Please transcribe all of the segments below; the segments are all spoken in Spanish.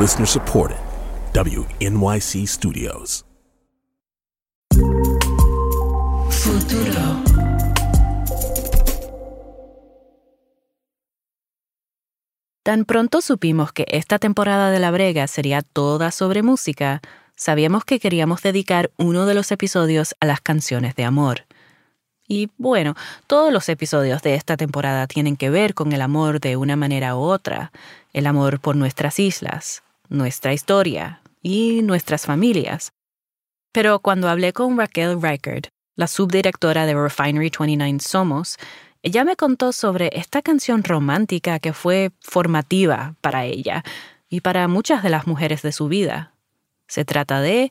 Listener supported. WNYC Studios. Tan pronto supimos que esta temporada de La Brega sería toda sobre música, sabíamos que queríamos dedicar uno de los episodios a las canciones de amor. Y bueno, todos los episodios de esta temporada tienen que ver con el amor de una manera u otra, el amor por nuestras islas, nuestra historia y nuestras familias. Pero cuando hablé con Raquel Reichert, la subdirectora de Refinery 29 Somos, ella me contó sobre esta canción romántica que fue formativa para ella y para muchas de las mujeres de su vida. Se trata de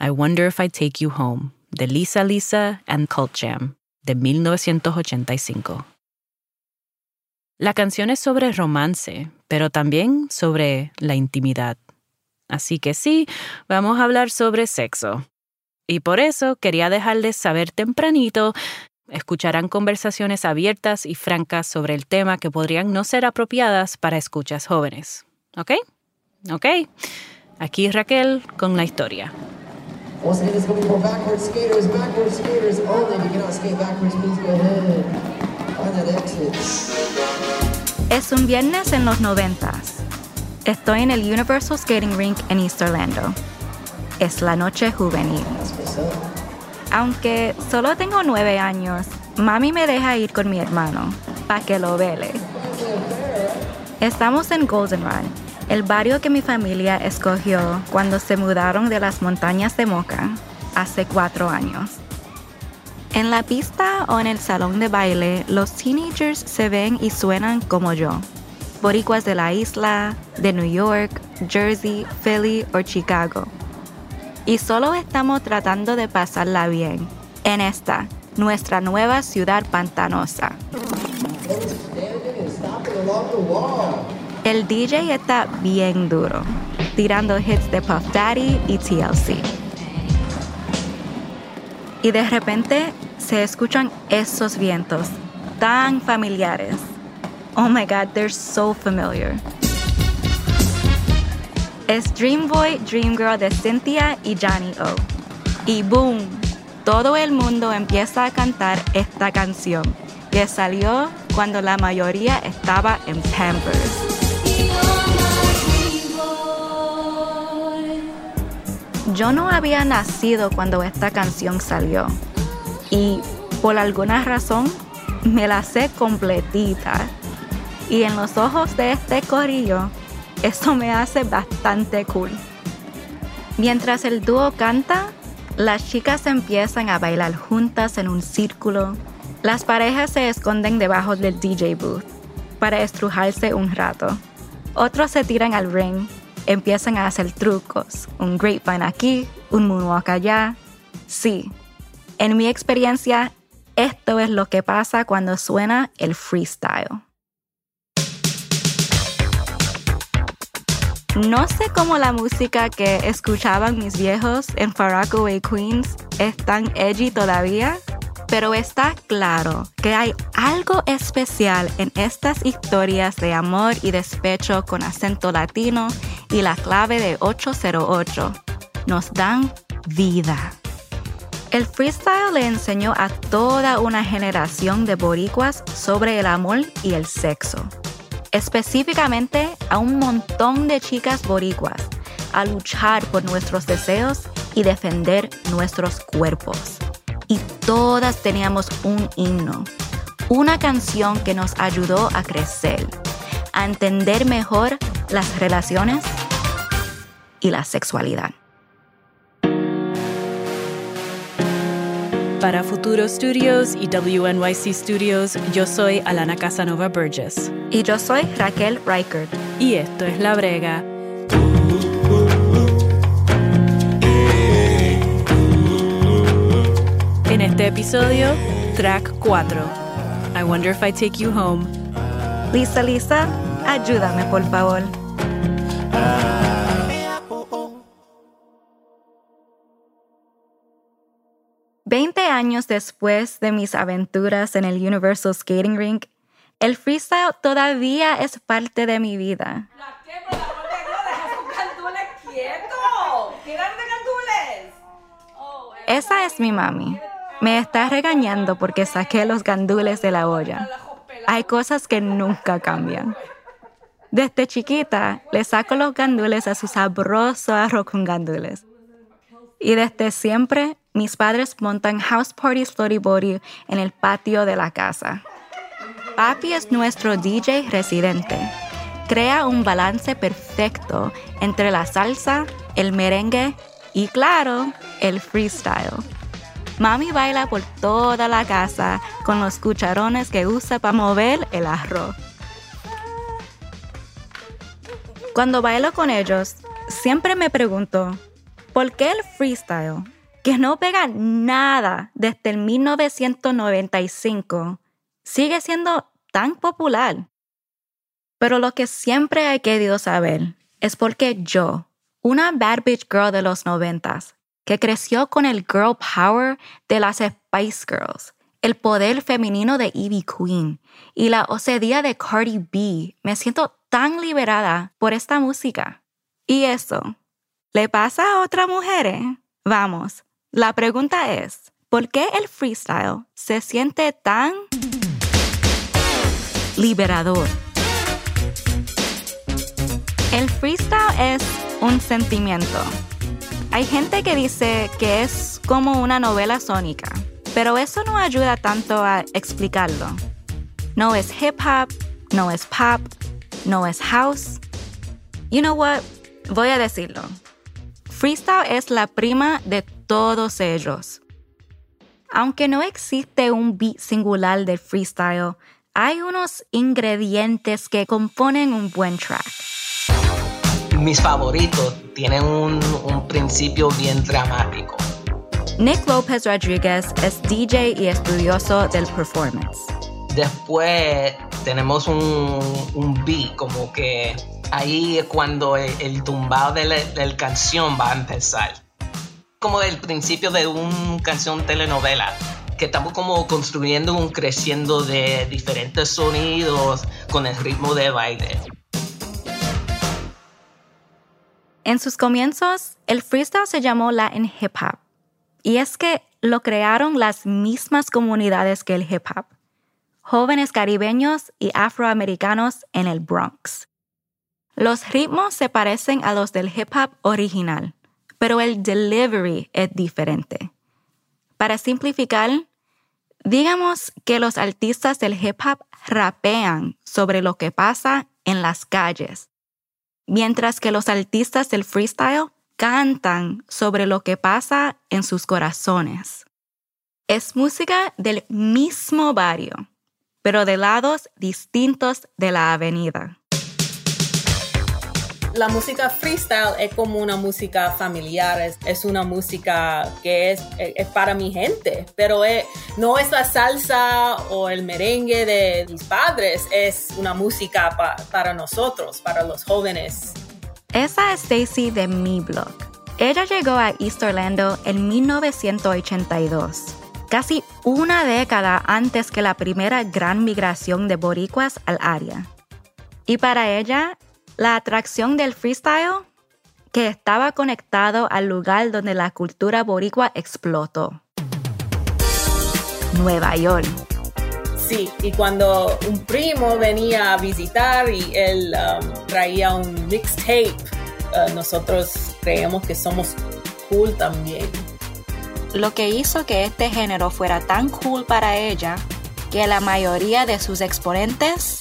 I Wonder If I'd Take You Home, de Lisa Lisa and Cult Jam, de 1985. La canción es sobre romance, pero también sobre la intimidad. Así que sí, vamos a hablar sobre sexo. Y por eso quería dejarles saber tempranito Escucharán conversaciones abiertas y francas sobre el tema que podrían no ser apropiadas para escuchas jóvenes. ¿Ok? ¿Ok? Aquí Raquel con la historia. Es un viernes en los noventas. Estoy en el Universal Skating Rink en East Orlando. Es la noche juvenil. Aunque solo tengo nueve años, mami me deja ir con mi hermano para que lo vele. Estamos en Goldenrod, el barrio que mi familia escogió cuando se mudaron de las montañas de Moca hace cuatro años. En la pista o en el salón de baile, los teenagers se ven y suenan como yo. Boricuas de la isla, de New York, Jersey, Philly o Chicago y solo estamos tratando de pasarla bien en esta, nuestra nueva ciudad pantanosa. El DJ está bien duro, tirando hits de Puff Daddy y TLC. Y de repente se escuchan esos vientos tan familiares. Oh my god, they're so familiar es Dream Boy, Dream Girl de Cynthia y Johnny O. Y boom, todo el mundo empieza a cantar esta canción, que salió cuando la mayoría estaba en Pampers. Yo no había nacido cuando esta canción salió y por alguna razón me la sé completita. Y en los ojos de este corillo eso me hace bastante cool. Mientras el dúo canta, las chicas empiezan a bailar juntas en un círculo. Las parejas se esconden debajo del DJ booth para estrujarse un rato. Otros se tiran al ring, empiezan a hacer trucos, un grapevine aquí, un moonwalk allá. Sí, en mi experiencia, esto es lo que pasa cuando suena el freestyle. No sé cómo la música que escuchaban mis viejos en Far Queens es tan edgy todavía, pero está claro que hay algo especial en estas historias de amor y despecho con acento latino y la clave de 808. Nos dan vida. El freestyle le enseñó a toda una generación de boricuas sobre el amor y el sexo específicamente a un montón de chicas boricuas, a luchar por nuestros deseos y defender nuestros cuerpos. Y todas teníamos un himno, una canción que nos ayudó a crecer, a entender mejor las relaciones y la sexualidad. Para Futuro Studios y WNYC Studios, yo soy Alana Casanova Burgess. Y yo soy Raquel Reichert. Y esto es La Brega. En este episodio, track 4. I Wonder If I Take You Home. Lisa, Lisa, ayúdame por favor. Años después de mis aventuras en el Universal Skating Rink, el freestyle todavía es parte de mi vida. ¡Quieto! ¡Qué de gandules! Esa es mi mami. Me está regañando porque saqué los gandules de la olla. Hay cosas que nunca cambian. Desde chiquita le saco los gandules a su sabroso arroz con gandules. Y desde siempre mis padres montan house parties body en el patio de la casa. Papi es nuestro DJ residente. Crea un balance perfecto entre la salsa, el merengue y claro, el freestyle. Mami baila por toda la casa con los cucharones que usa para mover el arroz. Cuando bailo con ellos, siempre me pregunto, ¿por qué el freestyle, que no pega nada desde el 1995, sigue siendo tan popular? Pero lo que siempre he querido saber es por qué yo, una bad bitch girl de los noventas, que creció con el girl power de las Spice Girls, el poder femenino de Evie Queen y la osedía de Cardi B, me siento tan liberada por esta música. ¿Y eso? ¿Le pasa a otras mujeres? Vamos, la pregunta es, ¿por qué el freestyle se siente tan liberador? El freestyle es un sentimiento hay gente que dice que es como una novela sónica, pero eso no ayuda tanto a explicarlo. No es hip hop, no es pop, no es house. You know what? Voy a decirlo. Freestyle es la prima de todos ellos. Aunque no existe un beat singular de freestyle, hay unos ingredientes que componen un buen track mis favoritos tienen un, principio bien dramático. Nick López Rodríguez es DJ y estudioso del performance. Después tenemos un, un beat, como que ahí es cuando el, tumbado de la, canción va a empezar. Como el principio de una canción telenovela, que estamos como construyendo un creciendo de diferentes sonidos con el ritmo de baile. En sus comienzos, el freestyle se llamó Latin Hip Hop. Y es que lo crearon las mismas comunidades que el hip hop. Jóvenes caribeños y afroamericanos en el Bronx. Los ritmos se parecen a los del hip hop original, pero el delivery es diferente. Para simplificar, digamos que los artistas del hip hop rapean sobre lo que pasa en las calles mientras que los artistas del freestyle cantan sobre lo que pasa en sus corazones. Es música del mismo barrio, pero de lados distintos de la avenida la música freestyle es como una música familiar, es, una música que es, es, para mi gente, pero no es la salsa o el merengue de mis padres, es una música para nosotros, para los jóvenes. Esa es Stacy de Mi Blog. Ella llegó a East Orlando en 1982 casi una década antes que la primera gran migración de boricuas al área. Y para ella, la atracción del freestyle que estaba conectado al lugar donde la cultura boricua explotó. Nueva York. Sí, y cuando un primo venía a visitar y él um, traía un mixtape, uh, nosotros creemos que somos cool también. Lo que hizo que este género fuera tan cool para ella que la mayoría de sus exponentes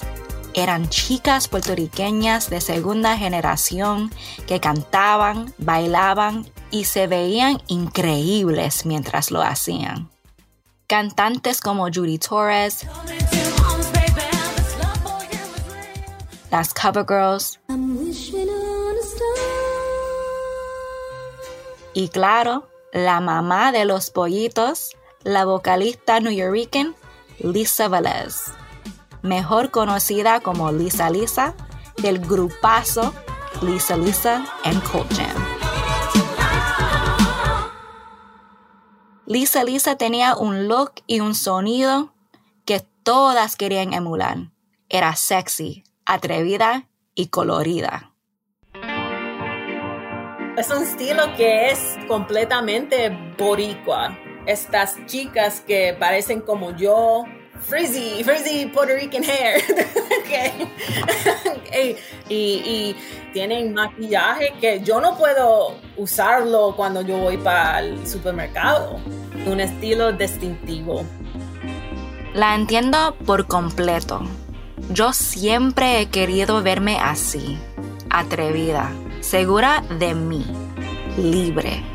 eran chicas puertorriqueñas de segunda generación que cantaban, bailaban y se veían increíbles mientras lo hacían. Cantantes como Judy Torres, las Cover Girls y claro, la mamá de los pollitos, la vocalista nuyorican Lisa Velez mejor conocida como Lisa Lisa, del grupazo Lisa Lisa and Cold Jam. Lisa Lisa tenía un look y un sonido que todas querían emular. Era sexy, atrevida y colorida. Es un estilo que es completamente boricua. Estas chicas que parecen como yo, frizzy, frizzy Puerto Rican hair. y, y, tienen maquillaje que yo no puedo usarlo cuando yo voy para el supermercado. Un estilo distintivo. La entiendo por completo. Yo siempre he querido verme así, atrevida, segura de mí, libre.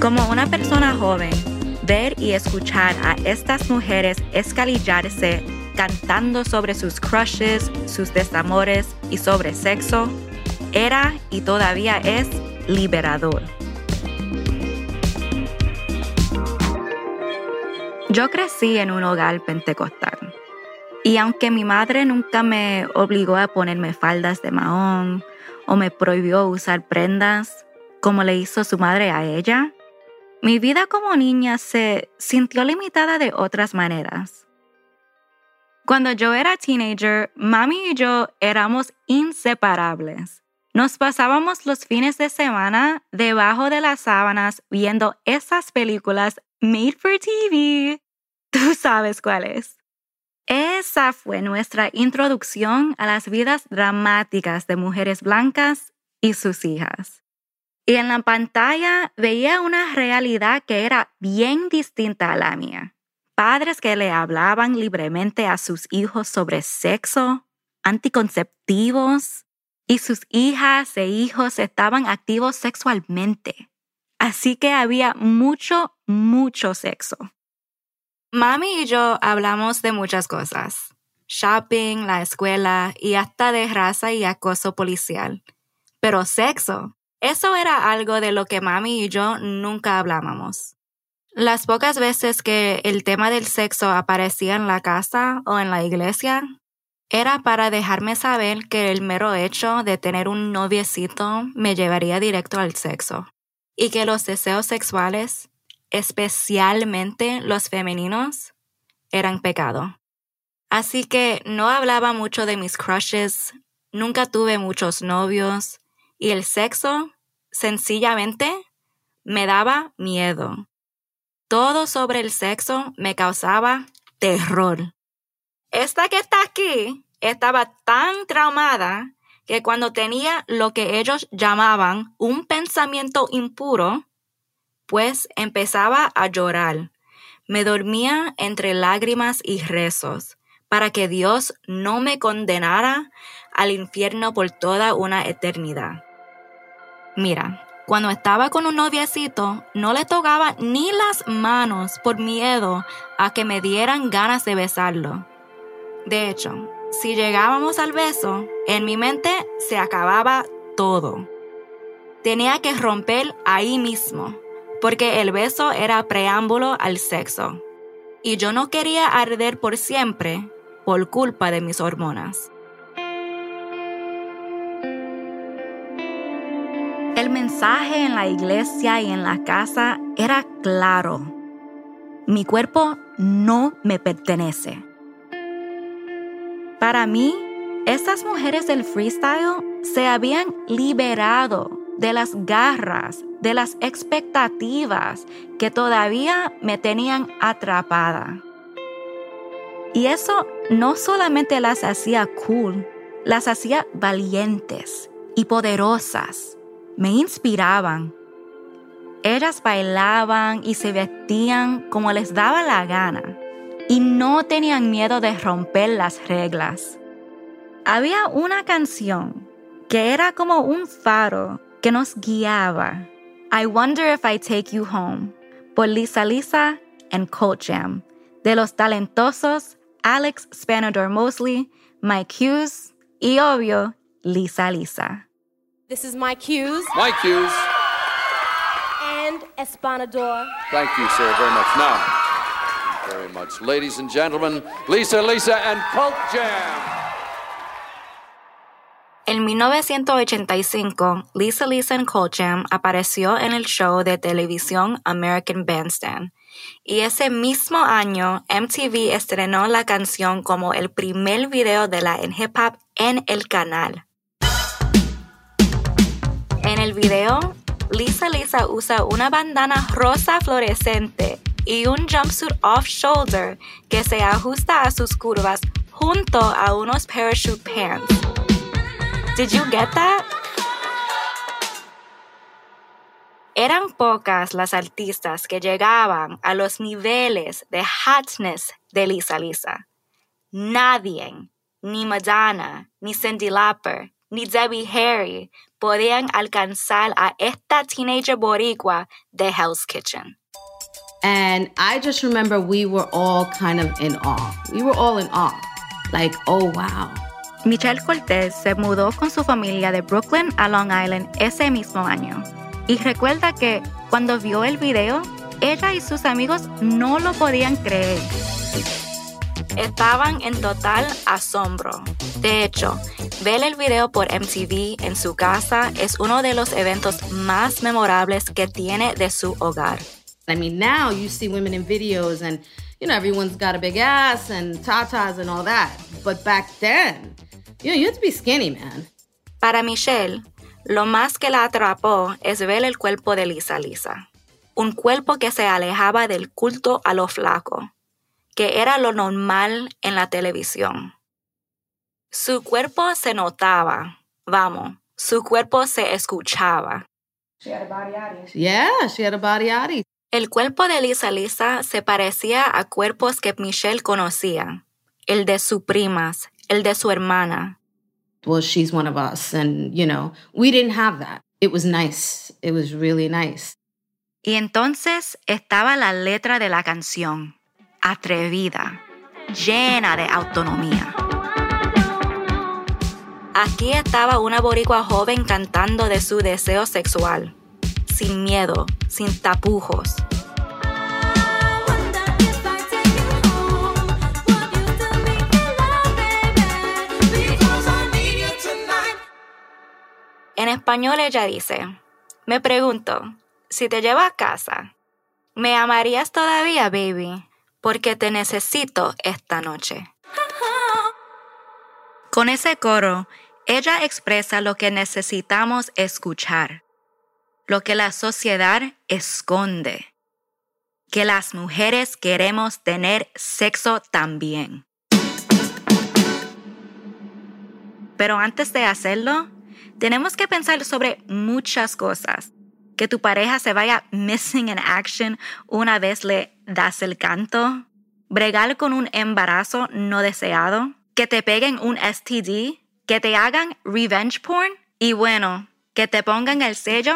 Como una persona joven, ver y escuchar a estas mujeres escalillarse cantando sobre sus crushes, sus desamores y sobre sexo, era y todavía es liberador. Yo crecí en un hogar pentecostal y aunque mi madre nunca me obligó a ponerme faldas de mahón o me prohibió usar prendas como le hizo su madre a ella, mi vida como niña se sintió limitada de otras maneras. Cuando yo era teenager, mami y yo éramos inseparables. Nos pasábamos los fines de semana debajo de las sábanas viendo esas películas made for TV. Tú sabes cuáles. Esa fue nuestra introducción a las vidas dramáticas de mujeres blancas y sus hijas. Y en la pantalla veía una realidad que era bien distinta a la mía. Padres que le hablaban libremente a sus hijos sobre sexo, anticonceptivos, y sus hijas e hijos estaban activos sexualmente. Así que había mucho, mucho sexo. Mami y yo hablamos de muchas cosas. Shopping, la escuela y hasta de raza y acoso policial. Pero sexo, eso era algo de lo que mami y yo nunca hablábamos. Las pocas veces que el tema del sexo aparecía en la casa o en la iglesia, era para dejarme saber que el mero hecho de tener un noviecito me llevaría directo al sexo y que los deseos sexuales, especialmente los femeninos, eran pecado. Así que no hablaba mucho de mis crushes, nunca tuve muchos novios, y el sexo, sencillamente, me daba miedo. Todo sobre el sexo me causaba terror. Esta que está aquí estaba tan traumada que cuando tenía lo que ellos llamaban un pensamiento impuro, pues empezaba a llorar. Me dormía entre lágrimas y rezos para que Dios no me condenara al infierno por toda una eternidad. Mira, cuando estaba con un noviecito, no le tocaba ni las manos por miedo a que me dieran ganas de besarlo. De hecho, si llegábamos al beso, en mi mente se acababa todo. Tenía que romper ahí mismo, porque el beso era preámbulo al sexo. Y yo no quería arder por siempre por culpa de mis hormonas. El mensaje en la iglesia y en la casa era claro. Mi cuerpo no me pertenece. Para mí, estas mujeres del freestyle se habían liberado de las garras, de las expectativas que todavía me tenían atrapada. Y eso no solamente las hacía cool, las hacía valientes y poderosas me inspiraban. Ellas bailaban y se vestían como les daba la gana y no tenían miedo de romper las reglas. Había una canción que era como un faro que nos guiaba. I Wonder If I Take You Home por Lisa Lisa and Cold Jam de los talentosos Alex Spanador Mosley, Mike Hughes y obvio Lisa Lisa. This is Mike Hughes. Mike Hughes. And Espanador. Thank you, sir, very much. Now, very much. Ladies and gentlemen, Lisa, Lisa, and Cult Jam. En 1985, Lisa Lisa and Cult Jam apareció en el show de televisión American Bandstand. Y ese mismo año, MTV estrenó la canción como el primer video de la en hip hop en el canal. En el video, Lisa Lisa usa una bandana rosa fluorescente y un jumpsuit off-shoulder que se ajusta a sus curvas junto a unos parachute pants. Did you get that? Eran pocas las artistas que llegaban a los niveles de hotness de Lisa Lisa. Nadie, ni Madonna, ni Cindy Lauper, ni Debbie Harry podían alcanzar a esta teenager boricua de Hell's Kitchen. And I just remember we were all kind of in awe. We were all in awe. Like, oh, wow. Michelle Cortez se mudó con su familia de Brooklyn a Long Island ese mismo año. Y recuerda que cuando vio el video, ella y sus amigos no lo podían creer. Estaban en total asombro. De hecho, ver el video por MTV en su casa es uno de los eventos más memorables que tiene de su hogar. I mean, now you see women in videos and, you know, everyone's got a big ass and tatas and all that. But back then, you know, you had to be skinny, man. Para Michelle, lo más que la atrapó es ver el cuerpo de Lisa Lisa. Un cuerpo que se alejaba del culto a lo flaco, que era lo normal en la televisión. Su cuerpo se notaba, vamos, su cuerpo se escuchaba. Yeah, she had a body. El cuerpo de Lisa Lisa se parecía a cuerpos que Michelle conocía, el de sus primas, el de su hermana. Well, she's one of us. And, you know, we didn't have that. It was nice. It was really nice. Y entonces estaba la letra de la canción, atrevida, llena de autonomía. Aquí estaba una boricua joven cantando de su deseo sexual, sin miedo, sin tapujos. En español ella dice, me pregunto, si te llevo a casa, ¿me amarías todavía, baby? Porque te necesito esta noche. Con ese coro, ella expresa lo que necesitamos escuchar, lo que la sociedad esconde, que las mujeres queremos tener sexo también. Pero antes de hacerlo, tenemos que pensar sobre muchas cosas. Que tu pareja se vaya missing in action una vez le das el canto. Bregar con un embarazo no deseado. Que te peguen un STD. Que te hagan revenge porn. Y bueno, que te pongan el sello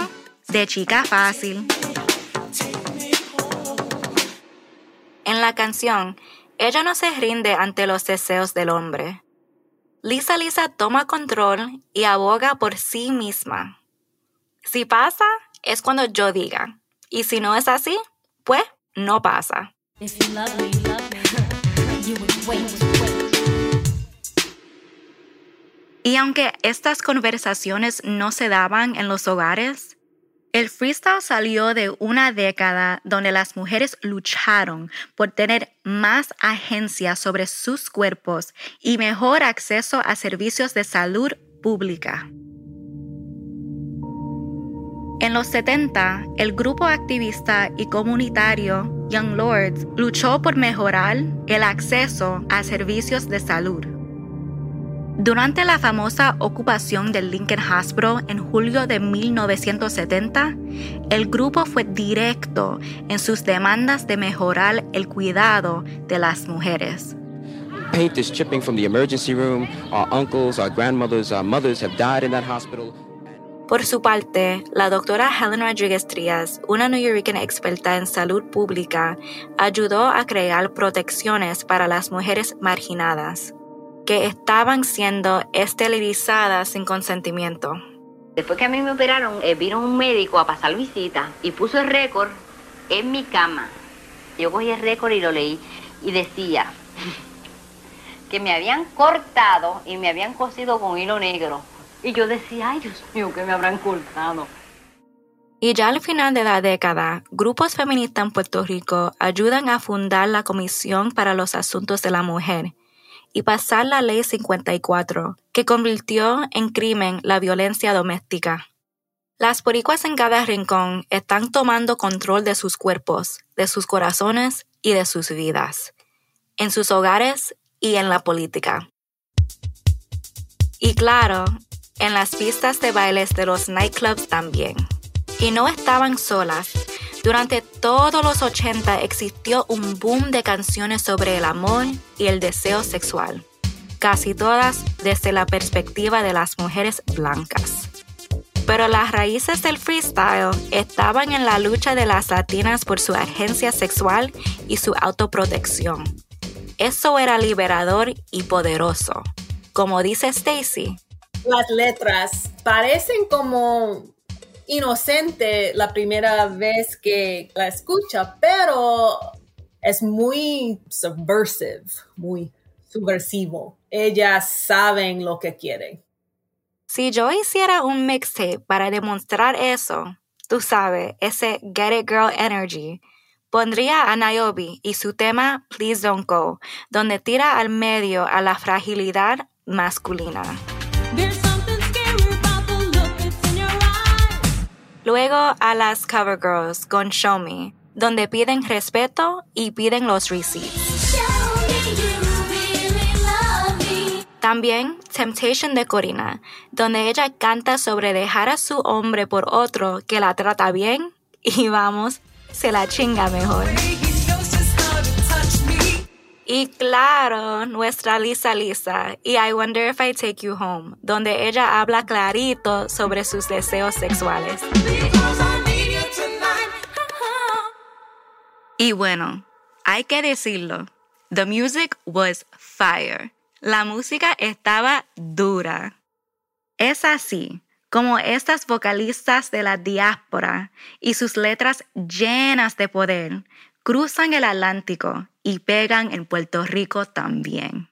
de chica fácil. En la canción, ella no se rinde ante los deseos del hombre. Lisa Lisa toma control y aboga por sí misma. Si pasa, es cuando yo diga. Y si no es así, pues no pasa. Y aunque estas conversaciones no se daban en los hogares, el freestyle salió de una década donde las mujeres lucharon por tener más agencia sobre sus cuerpos y mejor acceso a servicios de salud pública. En los 70, el grupo activista y comunitario Young Lords luchó por mejorar el acceso a servicios de salud. Durante la famosa ocupación del Lincoln Hospital en julio de 1970, el grupo fue directo en sus demandas de mejorar el cuidado de las mujeres. Paint is chipping from the emergency room. Our uncles, our grandmothers, our mothers have died in that hospital. Por su parte, la doctora Helen Rodriguez Trias, una neoyorquina experta en salud pública, ayudó a crear protecciones para las mujeres marginadas que estaban siendo esterilizadas sin consentimiento. Después que a mí me operaron, eh, vino un médico a pasar visita y puso el récord en mi cama. Yo cogí el récord y lo leí y decía que me habían cortado y me habían cosido con hilo negro. Y yo decía, ay Dios mío, que me habrán cortado. Y ya al final de la década, grupos feministas en Puerto Rico ayudan a fundar la Comisión para los Asuntos de la Mujer, y pasar la Ley 54, que convirtió en crimen la violencia doméstica. Las boricuas en cada rincón están tomando control de sus cuerpos, de sus corazones y de sus vidas, en sus hogares y en la política. Y claro, en las pistas de bailes de los nightclubs también. Y no estaban solas. Durante todos los 80 existió un boom de canciones sobre el amor y el deseo sexual, casi todas desde la perspectiva de las mujeres blancas. Pero las raíces del freestyle estaban en la lucha de las latinas por su agencia sexual y su autoprotección. Eso era liberador y poderoso. Como dice Stacy, las letras parecen como inocente la primera vez que la escucha, pero es muy subversive, muy subversivo. Ellas saben lo que quieren. Si yo hiciera un mixtape para demostrar eso, tú sabes, ese Get It Girl Energy, pondría a Niobe y su tema Please Don't Go, donde tira al medio a la fragilidad masculina. Luego a las cover girls con Show Me, donde piden respeto y piden los receipts. También Temptation de Corina, donde ella canta sobre dejar a su hombre por otro que la trata bien y vamos, se la chinga mejor. Y claro, nuestra Lisa Lisa y I Wonder If I Take You Home, donde ella habla clarito sobre sus deseos sexuales. Y bueno, hay que decirlo, the music was fire. La música estaba dura. Es así como estas vocalistas de la diáspora y sus letras llenas de poder cruzan el Atlántico y pegan en Puerto Rico también.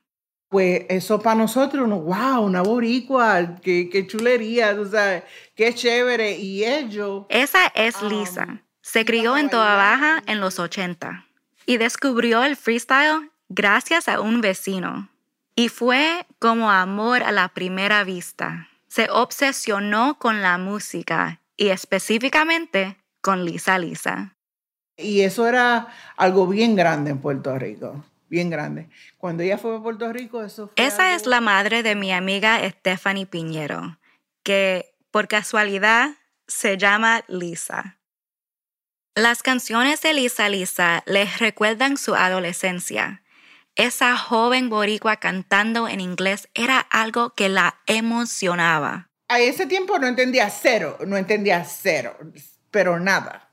Pues eso para nosotros, wow, una boricua, qué, chulería, sabes, qué chévere. Y ellos... Esa es Lisa. Se crió en Toa Baja en los 80 y descubrió el freestyle gracias a un vecino. Y fue como amor a la primera vista. Se obsesionó con la música y específicamente con Lisa Lisa. Y eso era algo bien grande en Puerto Rico, bien grande. Cuando ella fue a Puerto Rico, eso fue Esa es la madre de mi amiga Stephanie Piñero, que por casualidad se llama Lisa. Las canciones de Lisa Lisa les recuerdan su adolescencia. Esa joven boricua cantando en inglés era algo que la emocionaba. A ese tiempo no entendía cero, no entendía cero, pero nada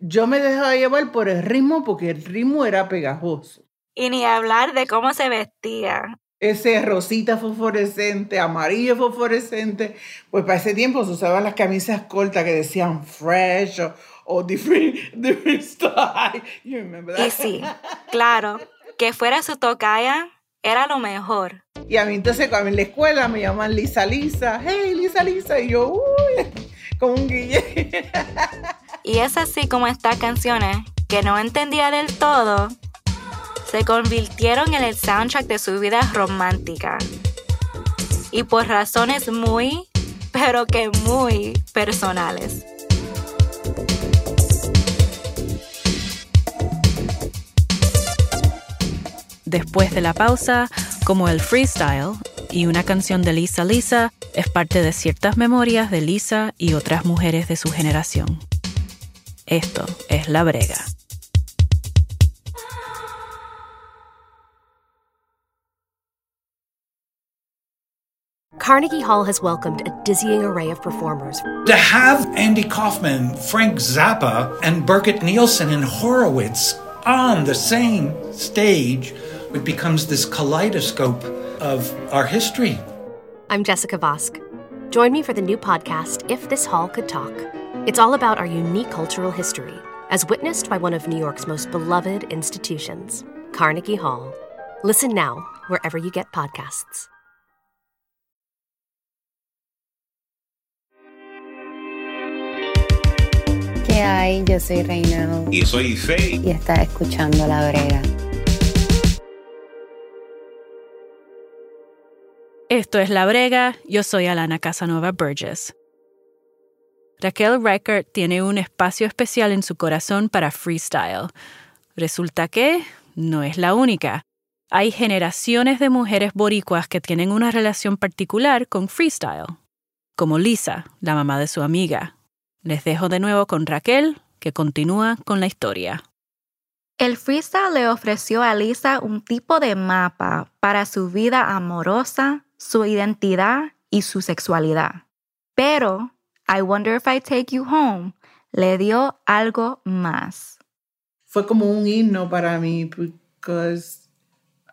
yo me dejaba llevar por el ritmo porque el ritmo era pegajoso. Y ni hablar de cómo se vestía. Ese rosita fosforescente, amarillo fosforescente, pues para ese tiempo se usaban las camisas cortas que decían fresh o, different, style. y sí, claro, que fuera su tocaya era lo mejor. Y a mí entonces cuando en la escuela me llaman Lisa Lisa, hey Lisa Lisa, y yo, uy, como un guille. Y es así como estas canciones, que no entendía del todo, se convirtieron en el soundtrack de su vida romántica. Y por razones muy, pero que muy personales. Después de la pausa, como el freestyle y una canción de Lisa Lisa es parte de ciertas memorias de Lisa y otras mujeres de su generación. Esto es La Brega. Carnegie Hall has welcomed a dizzying array of performers. To have Andy Kaufman, Frank Zappa, and Birgit Nielsen and Horowitz on the same stage, it becomes this kaleidoscope of our history. I'm Jessica Vosk. Join me for the new podcast, If This Hall Could Talk. It's all about our unique cultural history, as witnessed by one of New York's most beloved institutions, Carnegie Hall. Listen now, wherever you get podcasts. ¿Qué hay? Yo soy Reinaldo. Y soy Faye. Y estás escuchando La Brega. Esto es La Brega, yo soy Alana Casanova Burgess. Raquel Reichert tiene un espacio especial en su corazón para freestyle. Resulta que no es la única. Hay generaciones de mujeres boricuas que tienen una relación particular con freestyle, como Lisa, la mamá de su amiga. Les dejo de nuevo con Raquel, que continúa con la historia. El freestyle le ofreció a Lisa un tipo de mapa para su vida amorosa, su identidad y su sexualidad. Pero I Wonder If I Take You Home le dio algo más. Fue como un himno para mí, porque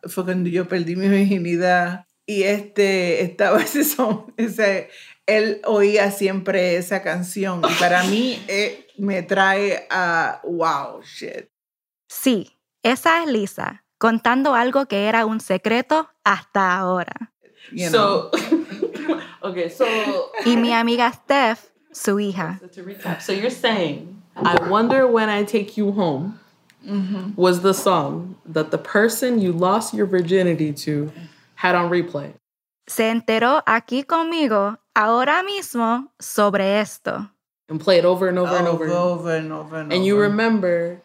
fue cuando yo perdí mi virginidad y este estaba ese son, ese, él oía siempre esa canción y para mí eh, me trae a wow, shit. Sí, esa es Lisa, contando algo que era un secreto hasta ahora. You know. So, okay, so Y mi amiga Steph, su hija. to recap, so you're saying, I wonder when I take you home mm-hmm. was the song that the person you lost your virginity to had on replay. Se enteró aquí conmigo ahora mismo sobre esto. And play it over and over and over. over and over and And you remember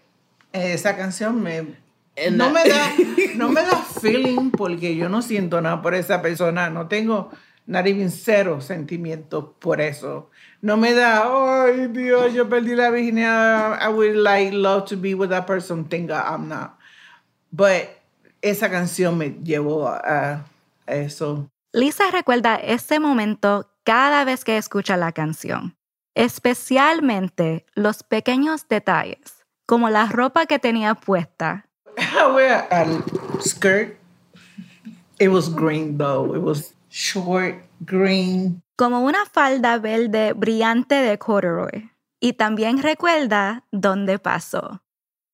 eh, Esa canción me And no that- me da no me da feeling porque yo no siento nada por esa persona, no tengo not even cero sentimientos por eso. No me da, ay Dios, yo perdí la virginidad, I would like love to be with that person, think I'm not. But esa canción me llevó a, a eso. Lisa recuerda ese momento cada vez que escucha la canción, especialmente los pequeños detalles, como la ropa que tenía puesta. I wear a skirt. It was green though. It was short green. como una falda verde brillante de corduroy. Y también recuerda dónde pasó.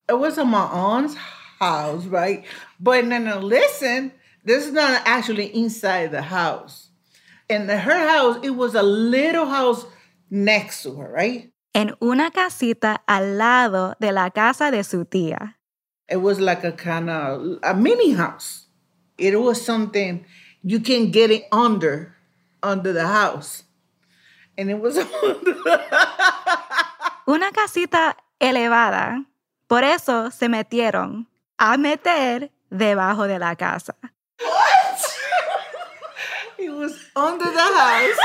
It was in my aunt's house, right? But no, no, listen, this is not actually inside the house. In the, her house, it was a little house next to her, right? En una casita al lado de la casa de su tía. It was like a kind of a mini house. It was something you can get it under, under the house. And it was Una casita elevada. Por eso se metieron a meter debajo de la casa. it was under the house.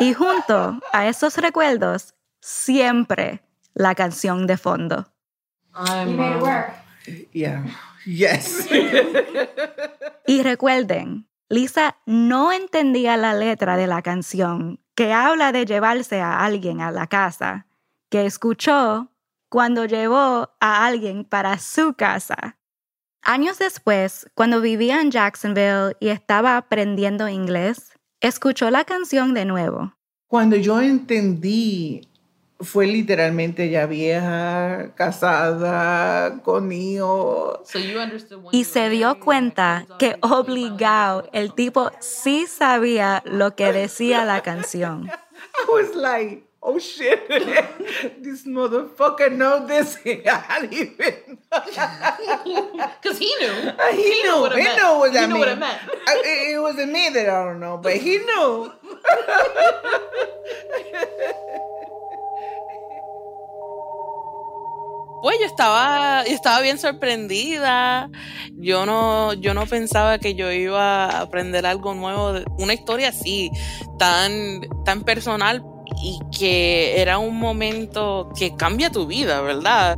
Y junto a esos recuerdos, siempre la canción de fondo. I'm made it work. Yeah. Yes. Y recuerden, Lisa no entendía la letra de la canción que habla de llevarse a alguien a la casa, que escuchó cuando llevó a alguien para su casa. Años después, cuando vivía en Jacksonville y estaba aprendiendo inglés, escuchó la canción de nuevo. Cuando yo entendí, fue literalmente ya vieja, casada, con hijos. So you understood when Y se dio cuenta que obligado el tipo sí sabía lo que decía la canción. I was like, oh shit, this motherfucker know this. I didn't even. Because he knew. he, knew. what it he meant. knew what He that knew what it meant. I- it wasn't me that I don't know, but he knew. Pues yo estaba, estaba bien sorprendida. Yo no, yo no pensaba que yo iba a aprender algo nuevo, una historia así, tan, tan personal y que era un momento que cambia tu vida, ¿verdad?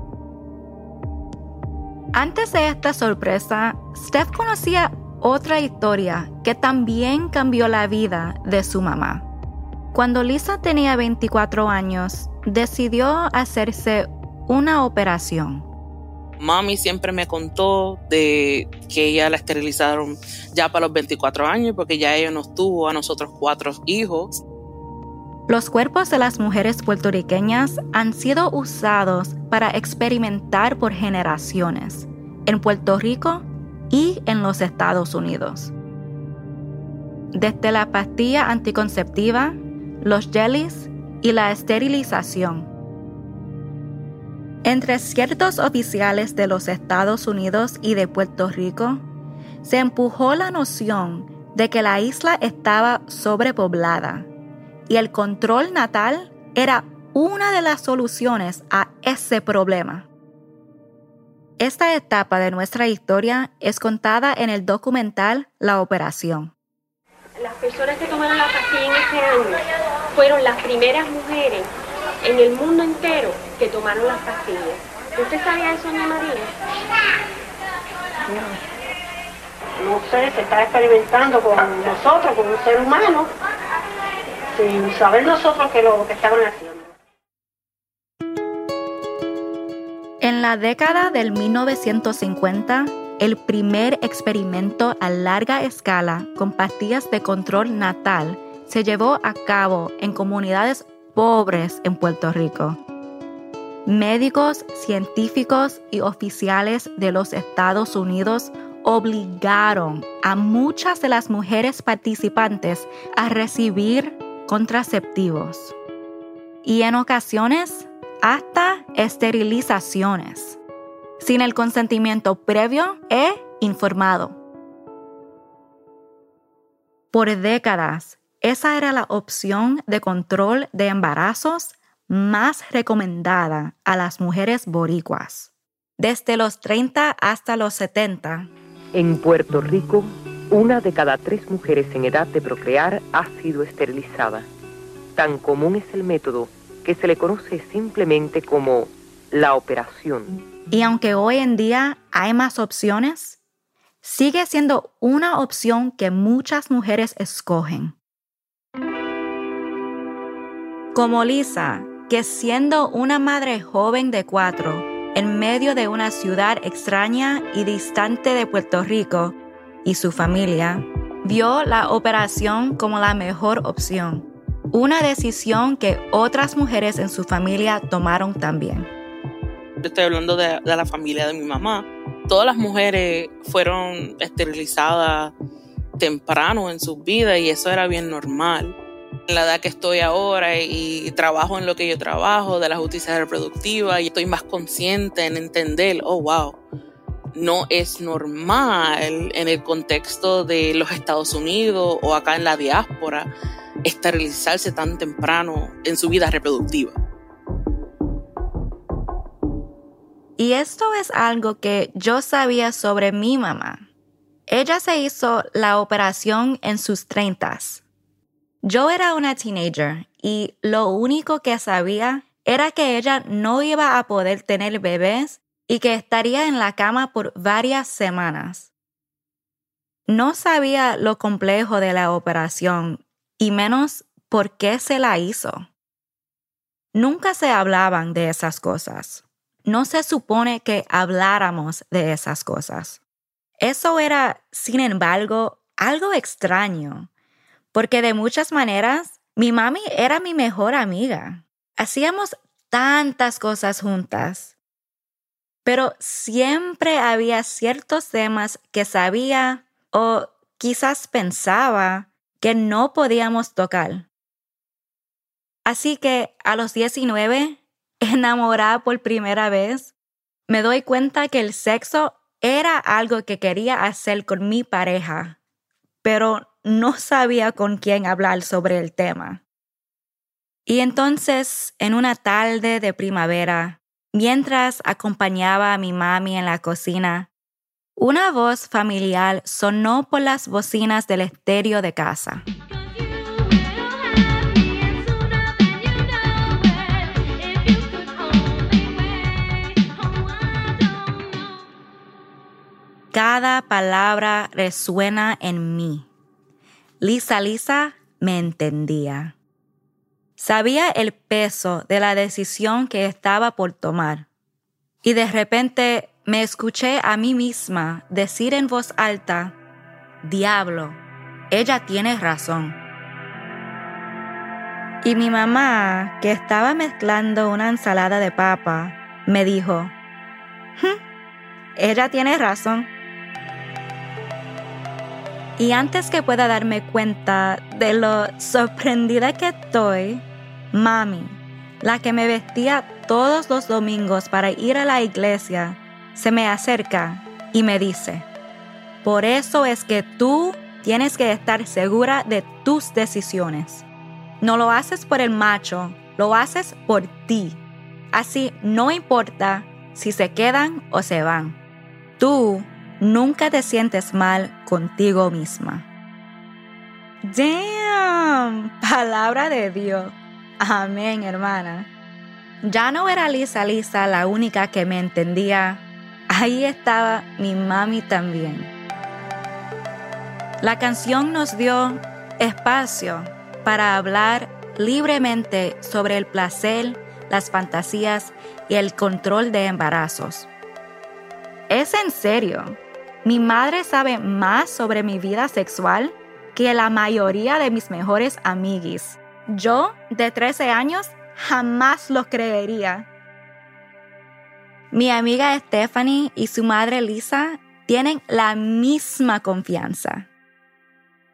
Antes de esta sorpresa, Steph conocía otra historia que también cambió la vida de su mamá. Cuando Lisa tenía 24 años, decidió hacerse una operación. Mami siempre me contó de que ella la esterilizaron ya para los 24 años porque ya ella nos tuvo a nosotros cuatro hijos. Los cuerpos de las mujeres puertorriqueñas han sido usados para experimentar por generaciones en Puerto Rico y en los Estados Unidos. Desde la pastilla anticonceptiva, los jellies y la esterilización. Entre ciertos oficiales de los Estados Unidos y de Puerto Rico, se empujó la noción de que la isla estaba sobrepoblada y el control natal era una de las soluciones a ese problema. Esta etapa de nuestra historia es contada en el documental La Operación. Las personas que tomaron la pastilla en ese año fueron las primeras mujeres en el mundo entero que tomaron las pastillas. ¿Usted sabía eso, Ana María? No sé, se está experimentando con nosotros, con un ser humano, sin saber nosotros qué es lo que estaban haciendo. En la década del 1950, el primer experimento a larga escala con pastillas de control natal se llevó a cabo en comunidades pobres en Puerto Rico. Médicos, científicos y oficiales de los Estados Unidos obligaron a muchas de las mujeres participantes a recibir contraceptivos y en ocasiones hasta esterilizaciones, sin el consentimiento previo e informado. Por décadas, esa era la opción de control de embarazos más recomendada a las mujeres boricuas. Desde los 30 hasta los 70. En Puerto Rico, una de cada tres mujeres en edad de procrear ha sido esterilizada. Tan común es el método que se le conoce simplemente como la operación. Y aunque hoy en día hay más opciones, sigue siendo una opción que muchas mujeres escogen. Como Lisa, que siendo una madre joven de cuatro, en medio de una ciudad extraña y distante de Puerto Rico y su familia, vio la operación como la mejor opción, una decisión que otras mujeres en su familia tomaron también. Estoy hablando de, de la familia de mi mamá. Todas las mujeres fueron esterilizadas temprano en sus vidas y eso era bien normal la edad que estoy ahora y trabajo en lo que yo trabajo de la justicia reproductiva y estoy más consciente en entender, oh wow, no es normal en el contexto de los Estados Unidos o acá en la diáspora esterilizarse tan temprano en su vida reproductiva. Y esto es algo que yo sabía sobre mi mamá. Ella se hizo la operación en sus treintas yo era una teenager y lo único que sabía era que ella no iba a poder tener bebés y que estaría en la cama por varias semanas. No sabía lo complejo de la operación y menos por qué se la hizo. Nunca se hablaban de esas cosas. No se supone que habláramos de esas cosas. Eso era, sin embargo, algo extraño porque de muchas maneras mi mami era mi mejor amiga. Hacíamos tantas cosas juntas. Pero siempre había ciertos temas que sabía o quizás pensaba que no podíamos tocar. Así que a los 19, enamorada por primera vez, me doy cuenta que el sexo era algo que quería hacer con mi pareja, pero no sabía con quién hablar sobre el tema. Y entonces, en una tarde de primavera, mientras acompañaba a mi mami en la cocina, una voz familiar sonó por las bocinas del estéreo de casa. Cada palabra resuena en mí. Lisa Lisa me entendía. Sabía el peso de la decisión que estaba por tomar. Y de repente me escuché a mí misma decir en voz alta, Diablo, ella tiene razón. Y mi mamá, que estaba mezclando una ensalada de papa, me dijo, hm, ella tiene razón. Y antes que pueda darme cuenta de lo sorprendida que estoy, mami, la que me vestía todos los domingos para ir a la iglesia, se me acerca y me dice, por eso es que tú tienes que estar segura de tus decisiones. No lo haces por el macho, lo haces por ti. Así no importa si se quedan o se van. Tú nunca te sientes mal contigo misma. Damn, palabra de Dios. Amén, hermana. Ya no era Lisa Lisa la única que me entendía. Ahí estaba mi mami también. La canción nos dio espacio para hablar libremente sobre el placer, las fantasías y el control de embarazos. Es en serio. Mi madre sabe más sobre mi vida sexual que la mayoría de mis mejores amiguis. Yo, de 13 años, jamás lo creería. Mi amiga Stephanie y su madre Lisa tienen la misma confianza.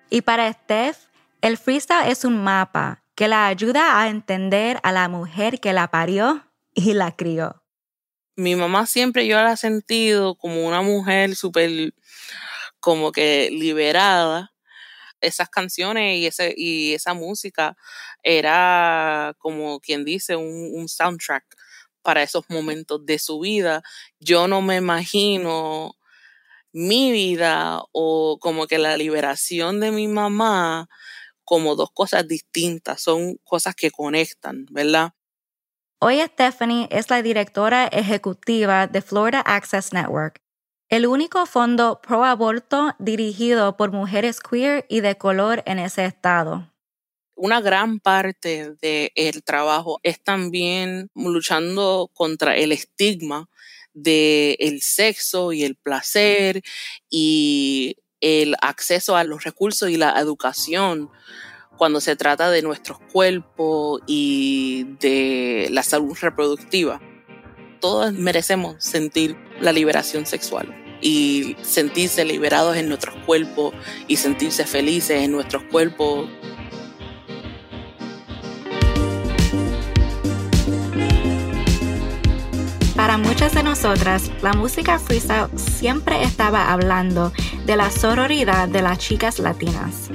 Y para Steph, el freestyle es un mapa que la ayuda a entender a la mujer que la parió y la crió. Mi mamá siempre yo la he sentido como una mujer súper como que liberada. Esas canciones y, y esa música era como quien dice un, un soundtrack para esos momentos de su vida. Yo no me imagino mi vida o como que la liberación de mi mamá como dos cosas distintas, son cosas que conectan, ¿verdad? Hoy Stephanie es la directora ejecutiva de Florida Access Network, el único fondo pro aborto dirigido por mujeres queer y de color en ese estado. Una gran parte del trabajo es también luchando contra el estigma del el sexo y el placer y el acceso a los recursos y la educación cuando se trata de nuestros cuerpos y de la salud reproductiva. Todos merecemos sentir la liberación sexual y sentirse liberados en nuestros cuerpos y sentirse felices en nuestros cuerpos. Para muchas de nosotras, la música freestyle siempre estaba hablando de la sororidad de las chicas latinas.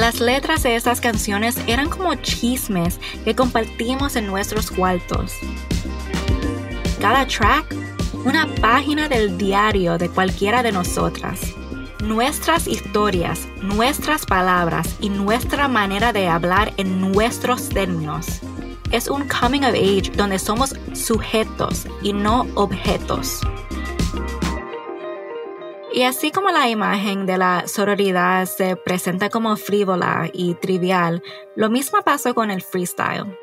Las letras de esas canciones eran como chismes que compartimos en nuestros cuartos. Cada track, una página del diario de cualquiera de nosotras. Nuestras historias, nuestras palabras y nuestra manera de hablar en nuestros términos es un coming of age donde somos sujetos y no objetos. Y así como la imagen de la sororidad se presenta como frívola y trivial, lo mismo pasó con el freestyle.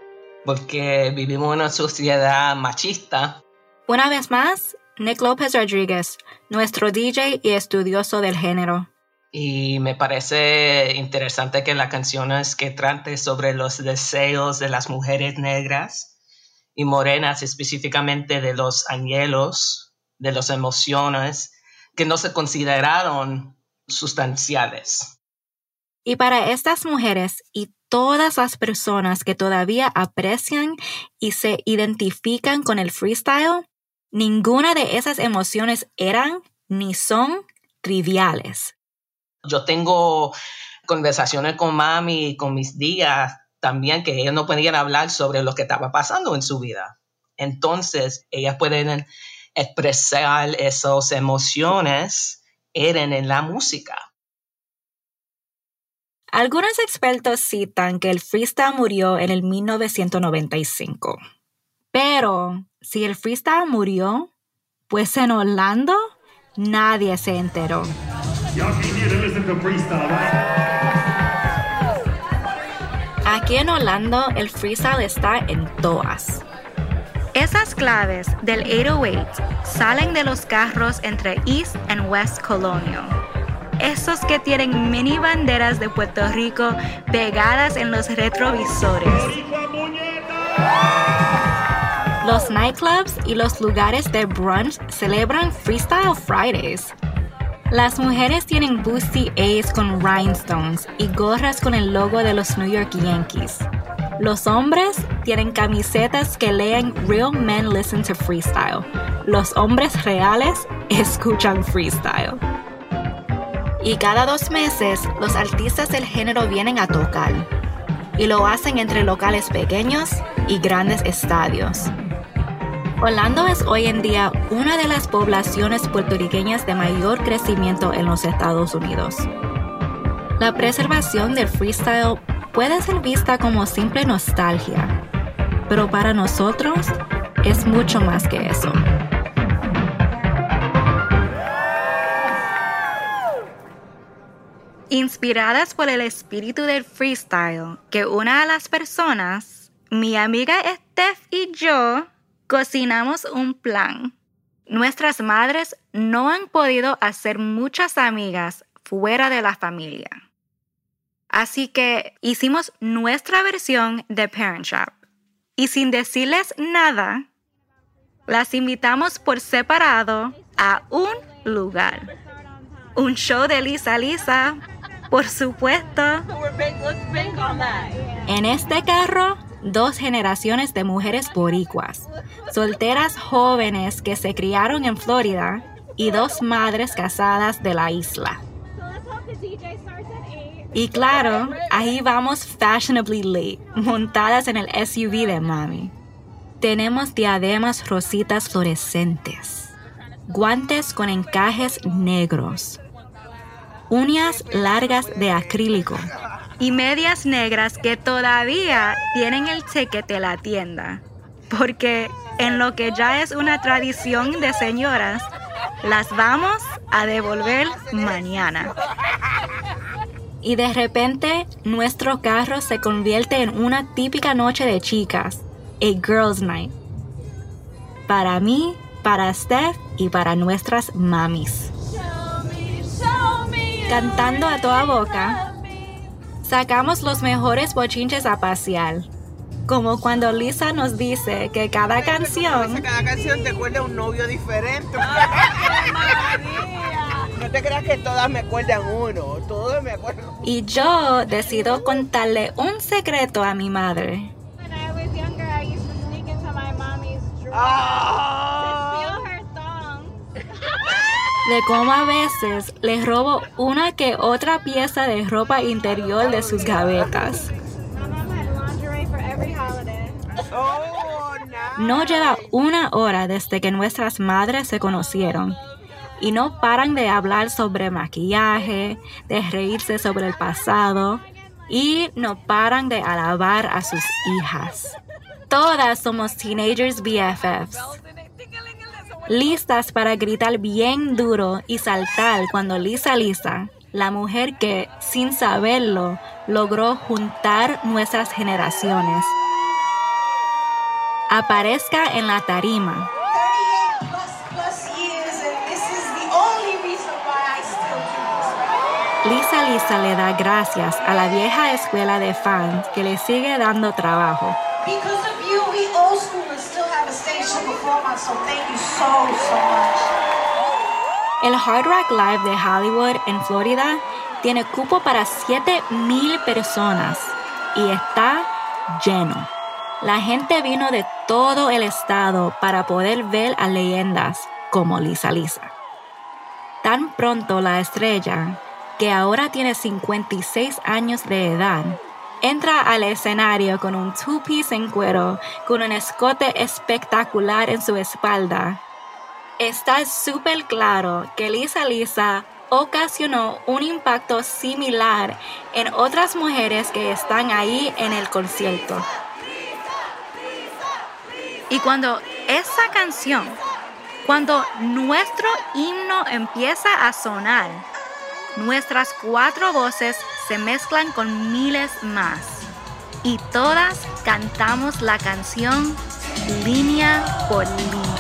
Porque vivimos en una sociedad machista. Una vez más, Nick López Rodríguez, nuestro DJ y estudioso del género. Y me parece interesante que la canción es que trate sobre los deseos de las mujeres negras y morenas, específicamente de los anhelos, de las emociones que no se consideraron sustanciales. Y para estas mujeres y todas las personas que todavía aprecian y se identifican con el freestyle, ninguna de esas emociones eran ni son triviales. Yo tengo conversaciones con mami y con mis días también que ellas no podían hablar sobre lo que estaba pasando en su vida. Entonces, ellas pueden expresar esas emociones eran en la música. Algunos expertos citan que el freestyle murió en el 1995. Pero si el freestyle murió, pues en Orlando nadie se enteró. Aquí en Orlando el freestyle está en todas. Esas claves del 808 salen de los carros entre East and West Colonial. Esos que tienen mini banderas de Puerto Rico pegadas en los retrovisores. Los nightclubs y los lugares de brunch celebran Freestyle Fridays. Las mujeres tienen Boosty A's con rhinestones y gorras con el logo de los New York Yankees. Los hombres tienen camisetas que leen Real Men Listen to Freestyle. Los hombres reales escuchan freestyle. Y cada dos meses los artistas del género vienen a tocar. Y lo hacen entre locales pequeños y grandes estadios. Orlando es hoy en día una de las poblaciones puertorriqueñas de mayor crecimiento en los Estados Unidos. La preservación del freestyle puede ser vista como simple nostalgia, pero para nosotros es mucho más que eso. Inspiradas por el espíritu del freestyle que una a las personas, mi amiga Steph y yo cocinamos un plan. Nuestras madres no han podido hacer muchas amigas fuera de la familia. Así que hicimos nuestra versión de Parent Shop. Y sin decirles nada, las invitamos por separado a un lugar. Un show de Lisa Lisa, por supuesto. En este carro, dos generaciones de mujeres boricuas, solteras jóvenes que se criaron en Florida y dos madres casadas de la isla. Y claro, ahí vamos fashionably late, montadas en el SUV de mami. Tenemos diademas rositas fluorescentes, guantes con encajes negros, uñas largas de acrílico y medias negras que todavía tienen el ticket de la tienda. Porque en lo que ya es una tradición de señoras, las vamos a devolver mañana. Y de repente nuestro carro se convierte en una típica noche de chicas, a girls night. Para mí, para Steph y para nuestras mamis. Cantando a toda boca, sacamos los mejores bochinches a pasear. Como cuando Lisa nos dice que cada canción... Cada canción te acuerda a un novio diferente. No te creas que todas me acuerdan uno, todas me acuerdan. Y yo decido contarle un secreto a mi madre. De cómo a veces le robo una que otra pieza de ropa interior de sus gavetas. No lleva una hora desde que nuestras madres se conocieron y no paran de hablar sobre maquillaje, de reírse sobre el pasado y no paran de alabar a sus hijas. Todas somos teenagers BFFs, listas para gritar bien duro y saltar cuando Lisa Lisa, la mujer que, sin saberlo, logró juntar nuestras generaciones, aparezca en la tarima Lisa Lisa le da gracias a la vieja escuela de fans que le sigue dando trabajo. El Hard Rock Live de Hollywood en Florida tiene cupo para 7,000 personas y está lleno. La gente vino de todo el estado para poder ver a leyendas como Lisa Lisa. Tan pronto la estrella que ahora tiene 56 años de edad, entra al escenario con un two-piece en cuero, con un escote espectacular en su espalda. Está súper claro que Lisa Lisa ocasionó un impacto similar en otras mujeres que están ahí en el concierto. Y cuando esa canción, cuando nuestro himno empieza a sonar, Nuestras cuatro voces se mezclan con miles más y todas cantamos la canción línea por línea.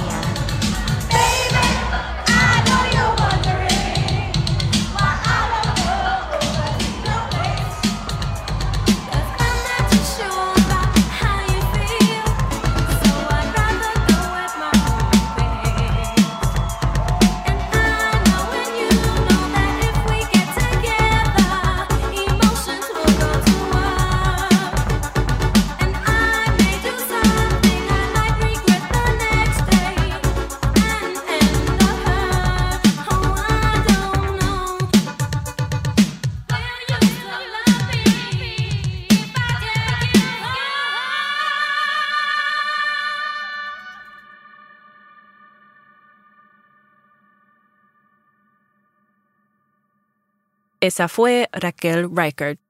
Esa fue Raquel Reichert.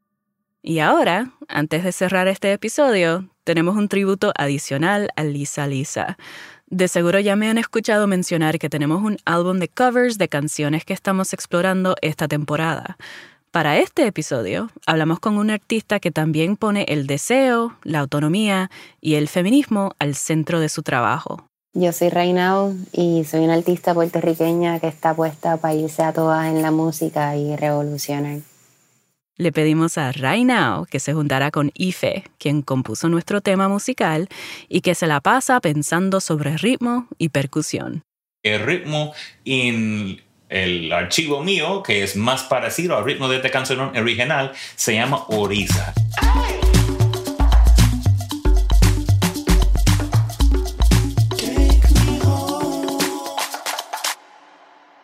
Y ahora, antes de cerrar este episodio, tenemos un tributo adicional a Lisa Lisa. De seguro ya me han escuchado mencionar que tenemos un álbum de covers de canciones que estamos explorando esta temporada. Para este episodio hablamos con un artista que también pone el deseo, la autonomía y el feminismo al centro de su trabajo. Yo soy Reinao y soy una artista puertorriqueña que está puesta para irse a todas en la música y revolucionar. Le pedimos a Reinao que se juntara con Ife, quien compuso nuestro tema musical, y que se la pasa pensando sobre ritmo y percusión. El ritmo en el archivo mío, que es más parecido al ritmo de esta canción original, se llama Orisa.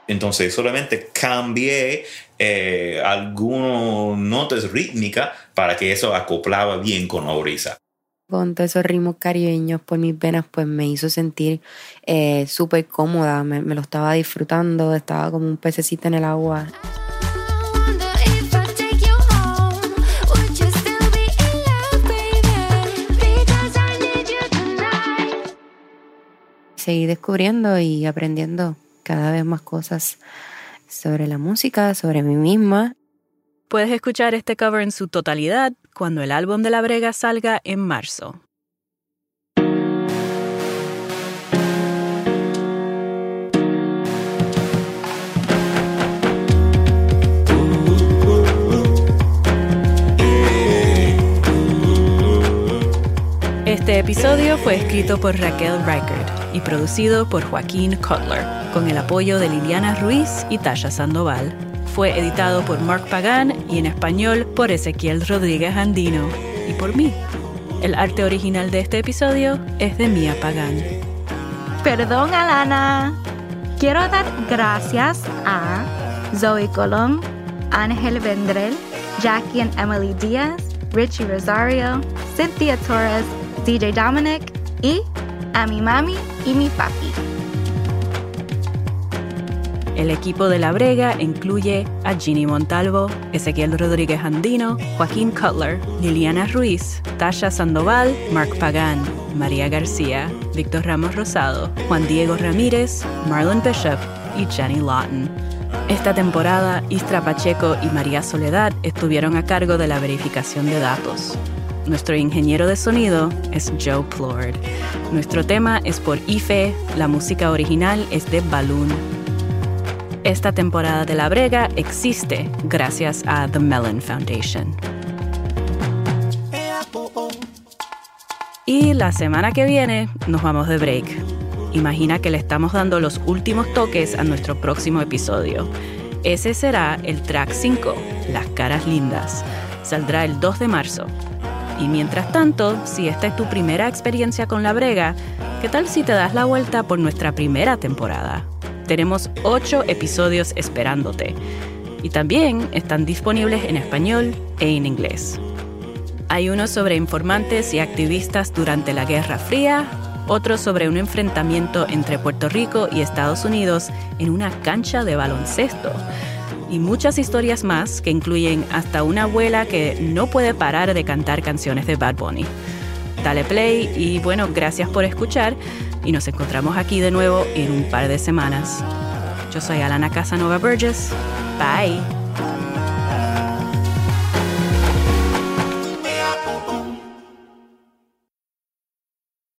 Entonces solamente cambié eh, algunas notas rítmicas para que eso acoplaba bien con la brisa. Con todos esos ritmos caribeños por mis venas, pues me hizo sentir eh, súper cómoda, me, me lo estaba disfrutando, estaba como un pececito en el agua. Seguí descubriendo y aprendiendo cada vez más cosas sobre la música, sobre mí misma. Puedes escuchar este cover en su totalidad cuando el álbum de la brega salga en marzo. Este episodio fue escrito por Raquel Reichert y producido por Joaquín Cutler, con el apoyo de Liliana Ruiz y Tasha Sandoval. Fue editado por Mark Pagan y en español por Ezequiel Rodríguez Andino y por mí. El arte original de este episodio es de Mía Pagan. Perdón, Alana. Quiero dar gracias a Zoe Colón, Ángel Vendrell, Jackie and Emily Díaz, Richie Rosario, Cynthia Torres, DJ Dominic y a mi mami y mi papi. El equipo de La Brega incluye a Ginny Montalvo, Ezequiel Rodríguez Andino, Joaquín Cutler, Liliana Ruiz, Tasha Sandoval, Mark Pagan, María García, Víctor Ramos Rosado, Juan Diego Ramírez, Marlon Bishop y Jenny Lawton. Esta temporada, Istra Pacheco y María Soledad estuvieron a cargo de la verificación de datos. Nuestro ingeniero de sonido es Joe Plord. Nuestro tema es por Ife, la música original es de Balloon. Esta temporada de La Brega existe gracias a The Mellon Foundation. Y la semana que viene nos vamos de break. Imagina que le estamos dando los últimos toques a nuestro próximo episodio. Ese será el track 5, Las caras lindas. Saldrá el 2 de marzo. Y mientras tanto, si esta es tu primera experiencia con la brega, ¿qué tal si te das la vuelta por nuestra primera temporada? Tenemos 8 episodios esperándote. Y también están disponibles en español e en inglés. Hay uno sobre informantes y activistas durante la Guerra Fría, otro sobre un enfrentamiento entre Puerto Rico y Estados Unidos en una cancha de baloncesto y muchas historias más que incluyen hasta una abuela que no puede parar de cantar canciones de Bad Bunny. Dale play y bueno, gracias por escuchar y nos encontramos aquí de nuevo en un par de semanas. Yo soy Alana Casanova Burgess. Bye.